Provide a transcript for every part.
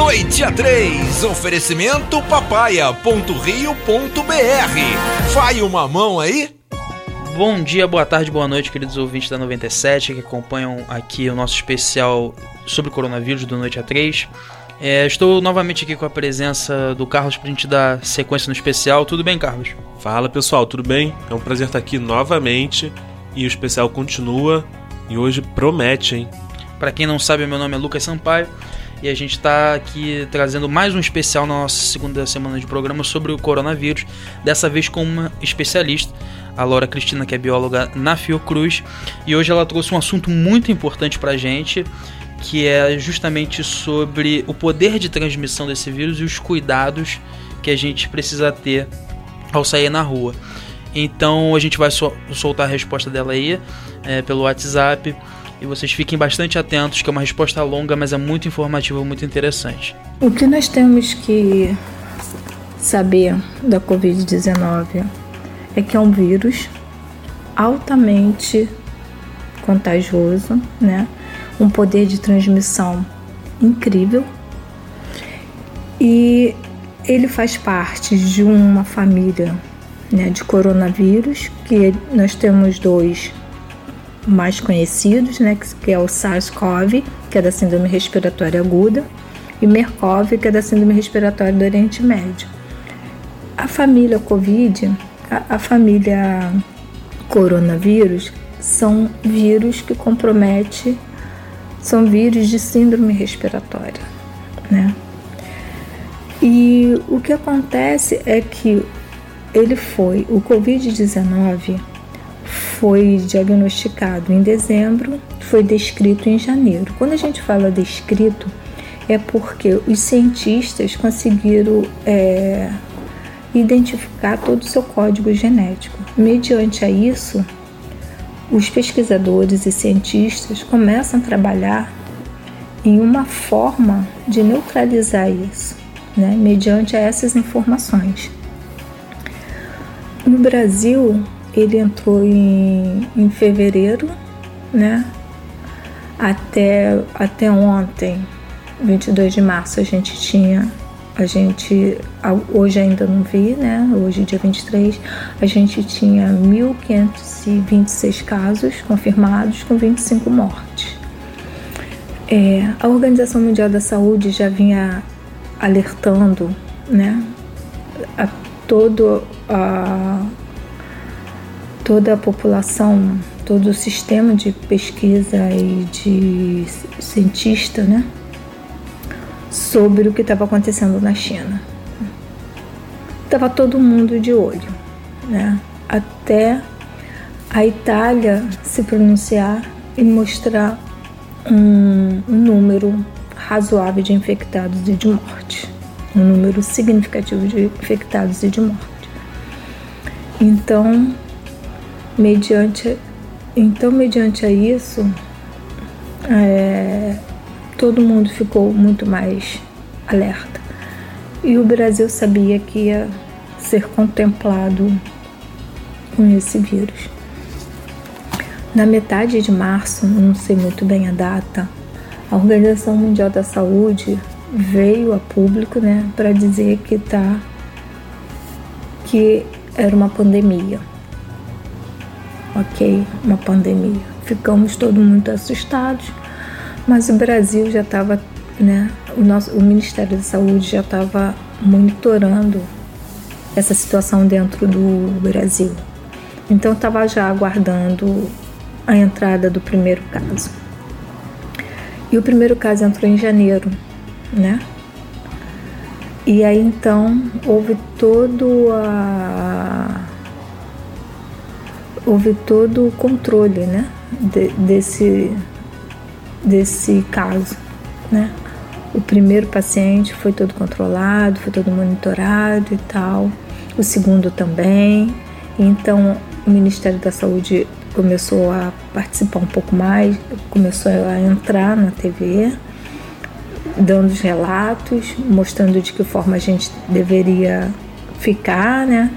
Noite a 3, oferecimento papaya.rio.br. Vai uma mão aí? Bom dia, boa tarde, boa noite, queridos ouvintes da 97 que acompanham aqui o nosso especial sobre coronavírus do Noite a 3. É, estou novamente aqui com a presença do Carlos para a gente dar sequência no especial. Tudo bem, Carlos? Fala pessoal, tudo bem? É um prazer estar aqui novamente e o especial continua e hoje promete, hein? Para quem não sabe, meu nome é Lucas Sampaio e a gente está aqui trazendo mais um especial na nossa segunda semana de programa sobre o coronavírus, dessa vez com uma especialista, a Laura Cristina, que é bióloga na Fiocruz, e hoje ela trouxe um assunto muito importante para a gente que é justamente sobre o poder de transmissão desse vírus e os cuidados que a gente precisa ter ao sair na rua. Então a gente vai sol soltar a resposta dela aí é, pelo WhatsApp e vocês fiquem bastante atentos, que é uma resposta longa, mas é muito informativa, muito interessante. O que nós temos que saber da Covid-19 é que é um vírus altamente contagioso, né? um poder de transmissão incrível e ele faz parte de uma família né, de coronavírus que nós temos dois mais conhecidos, né, que é o SARS-CoV, que é da síndrome respiratória aguda, e MERCOV, que é da síndrome respiratória do Oriente Médio. A família COVID, a, a família coronavírus, são vírus que comprometem são vírus de síndrome respiratória, né? E o que acontece é que ele foi, o Covid-19 foi diagnosticado em dezembro, foi descrito em janeiro. Quando a gente fala descrito, é porque os cientistas conseguiram é, identificar todo o seu código genético. Mediante a isso, os pesquisadores e cientistas começam a trabalhar em uma forma de neutralizar isso, né, mediante essas informações. No Brasil, ele entrou em, em fevereiro, né? Até, até ontem, 22 de março, a gente tinha a gente hoje ainda não vi, né? Hoje, dia 23, a gente tinha 1.526 casos confirmados com 25 mortes. É, a Organização Mundial da Saúde já vinha alertando, né? A todo a toda a população, todo o sistema de pesquisa e de cientista, né? sobre o que estava acontecendo na China. Estava todo mundo de olho, né? até a Itália se pronunciar e mostrar um, número razoável de infectados e de morte, um número significativo de infectados e de morte. Então, mediante, então mediante a isso, é, todo mundo ficou muito mais alerta. E o Brasil sabia que ia ser contemplado com esse vírus. Na metade de março, não sei muito bem a data, a Organização Mundial da Saúde veio a público, né, para dizer que tá que era uma pandemia. OK, uma pandemia. Ficamos todos muito assustados mas o Brasil já estava, né, o, nosso, o Ministério da Saúde já estava monitorando essa situação dentro do Brasil. Então estava já aguardando a entrada do primeiro caso. E o primeiro caso entrou em janeiro, né? E aí então houve todo a houve todo o controle, né, de, desse desse caso, né? O primeiro paciente foi todo controlado, foi todo monitorado e tal. O segundo também. Então, o Ministério da Saúde começou a participar um pouco mais, começou a entrar na TV, dando os relatos, mostrando de que forma a gente deveria ficar, né?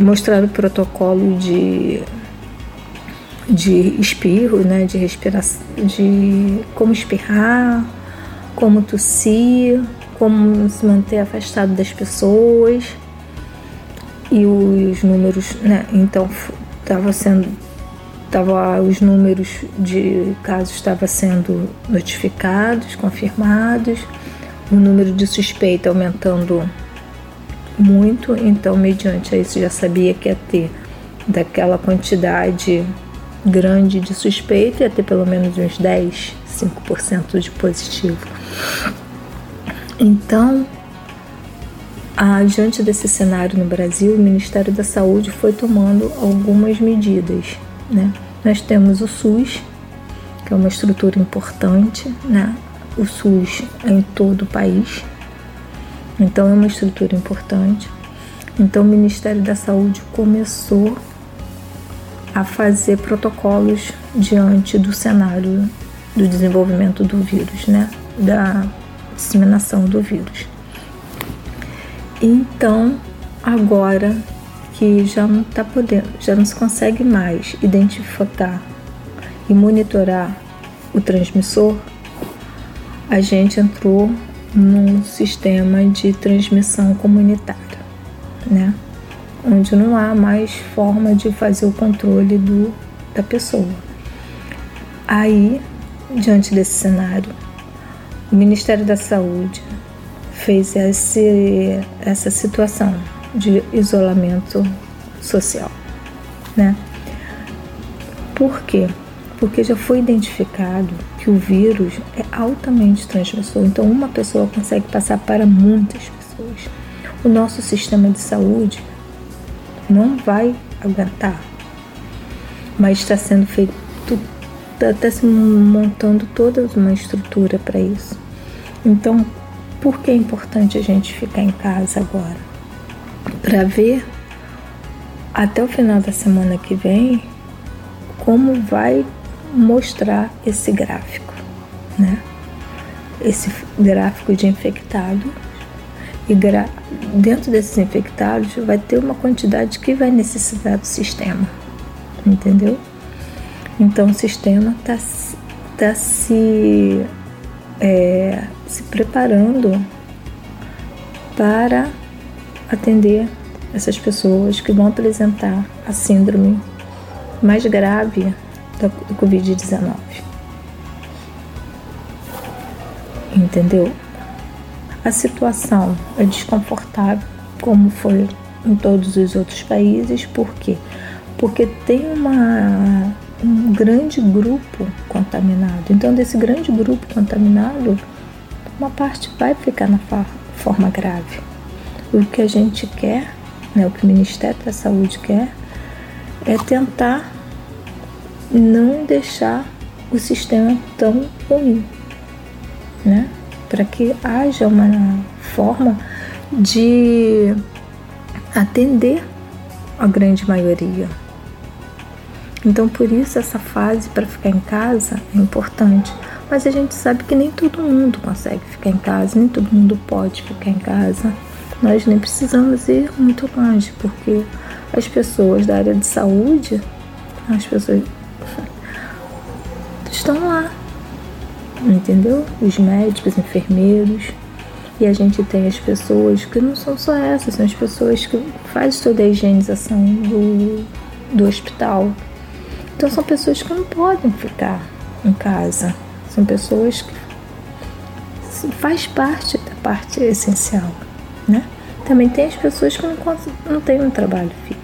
Mostrando o protocolo de de espirro, né, de respiração, de como espirrar, como tossir, como se manter afastado das pessoas e os números, né? Então estava sendo tava os números de casos estavam sendo notificados, confirmados, o número de suspeita aumentando muito, então mediante isso já sabia que ia ter daquela quantidade grande de suspeita, ia ter pelo menos uns 10, 5% de positivo. Então, diante desse cenário no Brasil, o Ministério da Saúde foi tomando algumas medidas. Né? Nós temos o SUS, que é uma estrutura importante, né? o SUS é em todo o país, então é uma estrutura importante. Então o Ministério da Saúde começou a fazer protocolos diante do cenário do desenvolvimento do vírus, né? Da disseminação do vírus. Então, agora que já não está podendo, já não se consegue mais identificar e monitorar o transmissor, a gente entrou num sistema de transmissão comunitária, né? Onde não há mais forma de fazer o controle do, da pessoa. Aí, diante desse cenário, o Ministério da Saúde fez esse, essa situação de isolamento social, né? Por quê? Porque já foi identificado que o vírus é altamente transmissor, então uma pessoa consegue passar para muitas pessoas. O nosso sistema de saúde não vai aguentar, mas está sendo feito, está se montando toda uma estrutura para isso. Então, por que é importante a gente ficar em casa agora? Para ver até o final da semana que vem como vai mostrar esse gráfico, né? Esse gráfico de infectado e dentro desses infectados vai ter uma quantidade que vai necessitar do sistema, entendeu? Então o sistema está tá se é, se preparando para atender essas pessoas que vão apresentar a síndrome mais grave do Covid-19. Entendeu? A situação é desconfortável, como foi em todos os outros países, por quê? Porque tem uma um grande grupo contaminado. Então, desse grande grupo contaminado, uma parte vai ficar na forma grave. O que a gente quer, né, o que o Ministério da Saúde quer, é tentar não deixar o sistema tão ruim, né? Para que haja uma forma de atender a grande maioria. Então, por isso, essa fase para ficar em casa é importante. Mas a gente sabe que nem todo mundo consegue ficar em casa, nem todo mundo pode ficar em casa. Nós nem precisamos ir muito longe, porque as pessoas da área de saúde, as pessoas estão lá, entendeu? Os médicos, enfermeiros. E a gente tem as pessoas que não são só essas, são as pessoas que fazem toda a higienização do, do hospital, então são pessoas que não podem ficar em casa. São pessoas que faz parte da parte essencial, né? Também tem as pessoas que não, não têm um trabalho fixo.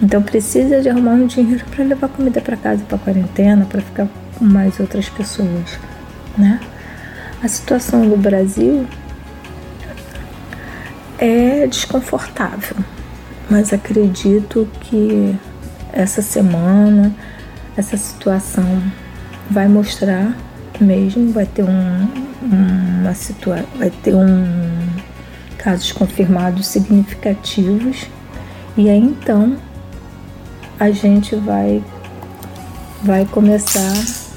Então precisa de arrumar um dinheiro para levar comida para casa para quarentena, para ficar com mais outras pessoas, né? A situação do Brasil é desconfortável, mas acredito que essa semana, essa situação vai mostrar mesmo, vai ter um, uma situação, vai ter um casos confirmados significativos e aí então a gente vai vai começar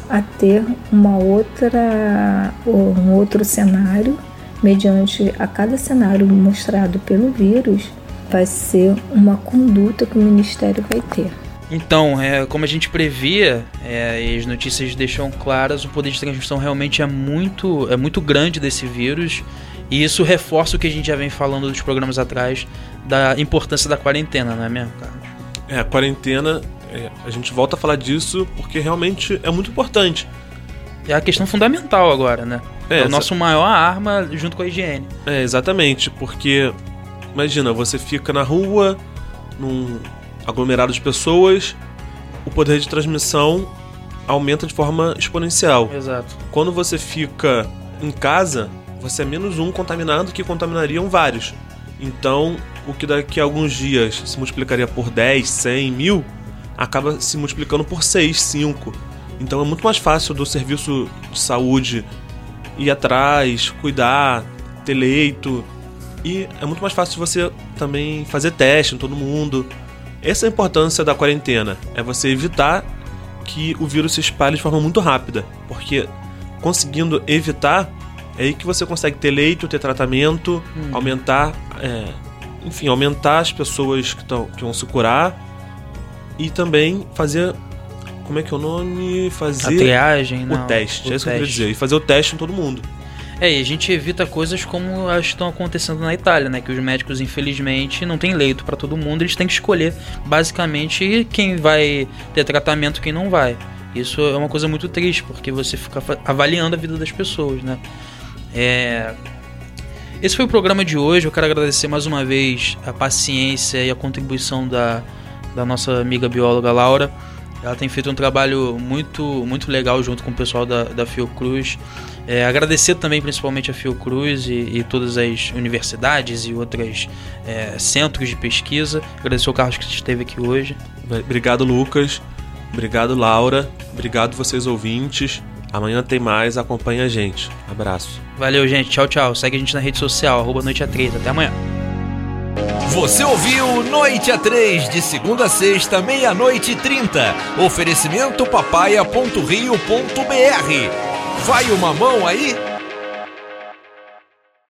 a ter uma outra um outro cenário mediante a cada cenário mostrado pelo vírus vai ser uma conduta que o ministério vai ter. Então, é, como a gente previa, é, as notícias deixam claras, o poder de transmissão realmente é muito, é muito grande desse vírus. E isso reforça o que a gente já vem falando dos programas atrás, da importância da quarentena, não é mesmo, cara? É, a quarentena, é, a gente volta a falar disso porque realmente é muito importante. É a questão fundamental agora, né? É, é o nosso maior arma junto com a higiene. É, exatamente, porque imagina, você fica na rua, num aglomerado de pessoas, o poder de transmissão aumenta de forma exponencial. Exato. Quando você fica em casa, você é menos um contaminado que contaminariam vários. Então, o que daqui a alguns dias se multiplicaria por 10, 100, mil, acaba se multiplicando por 6, 5. Então é muito mais fácil do serviço de saúde ir atrás, cuidar, ter leito. E é muito mais fácil você também fazer teste em todo mundo. Essa é a importância da quarentena. É você evitar que o vírus se espalhe de forma muito rápida. Porque conseguindo evitar, é aí que você consegue ter leito, ter tratamento, hum. aumentar. É, enfim, aumentar as pessoas que, tão, que vão se curar e também fazer. Como é que é o nome? Fazer. A triagem, o não, teste. O é isso teste. que eu queria dizer. E fazer o teste em todo mundo. É, e a gente evita coisas como as que estão acontecendo na Itália, né? Que os médicos, infelizmente, não têm leito para todo mundo, eles têm que escolher basicamente quem vai ter tratamento e quem não vai. Isso é uma coisa muito triste, porque você fica avaliando a vida das pessoas, né? É... Esse foi o programa de hoje. Eu quero agradecer mais uma vez a paciência e a contribuição da, da nossa amiga bióloga Laura. Ela tem feito um trabalho muito, muito legal junto com o pessoal da, da Fiocruz. É, agradecer também principalmente a Fiocruz e, e todas as universidades e outros é, centros de pesquisa. Agradecer o Carlos que esteve aqui hoje. Obrigado, Lucas. Obrigado, Laura. Obrigado vocês ouvintes. Amanhã tem mais, acompanha a gente. Abraço. Valeu, gente. Tchau, tchau. Segue a gente na rede social, arroba Noite a 3. Até amanhã. Você ouviu Noite a 3, de segunda a sexta, meia-noite e trinta. Oferecimento papaya.rio.br. Vai uma mão aí?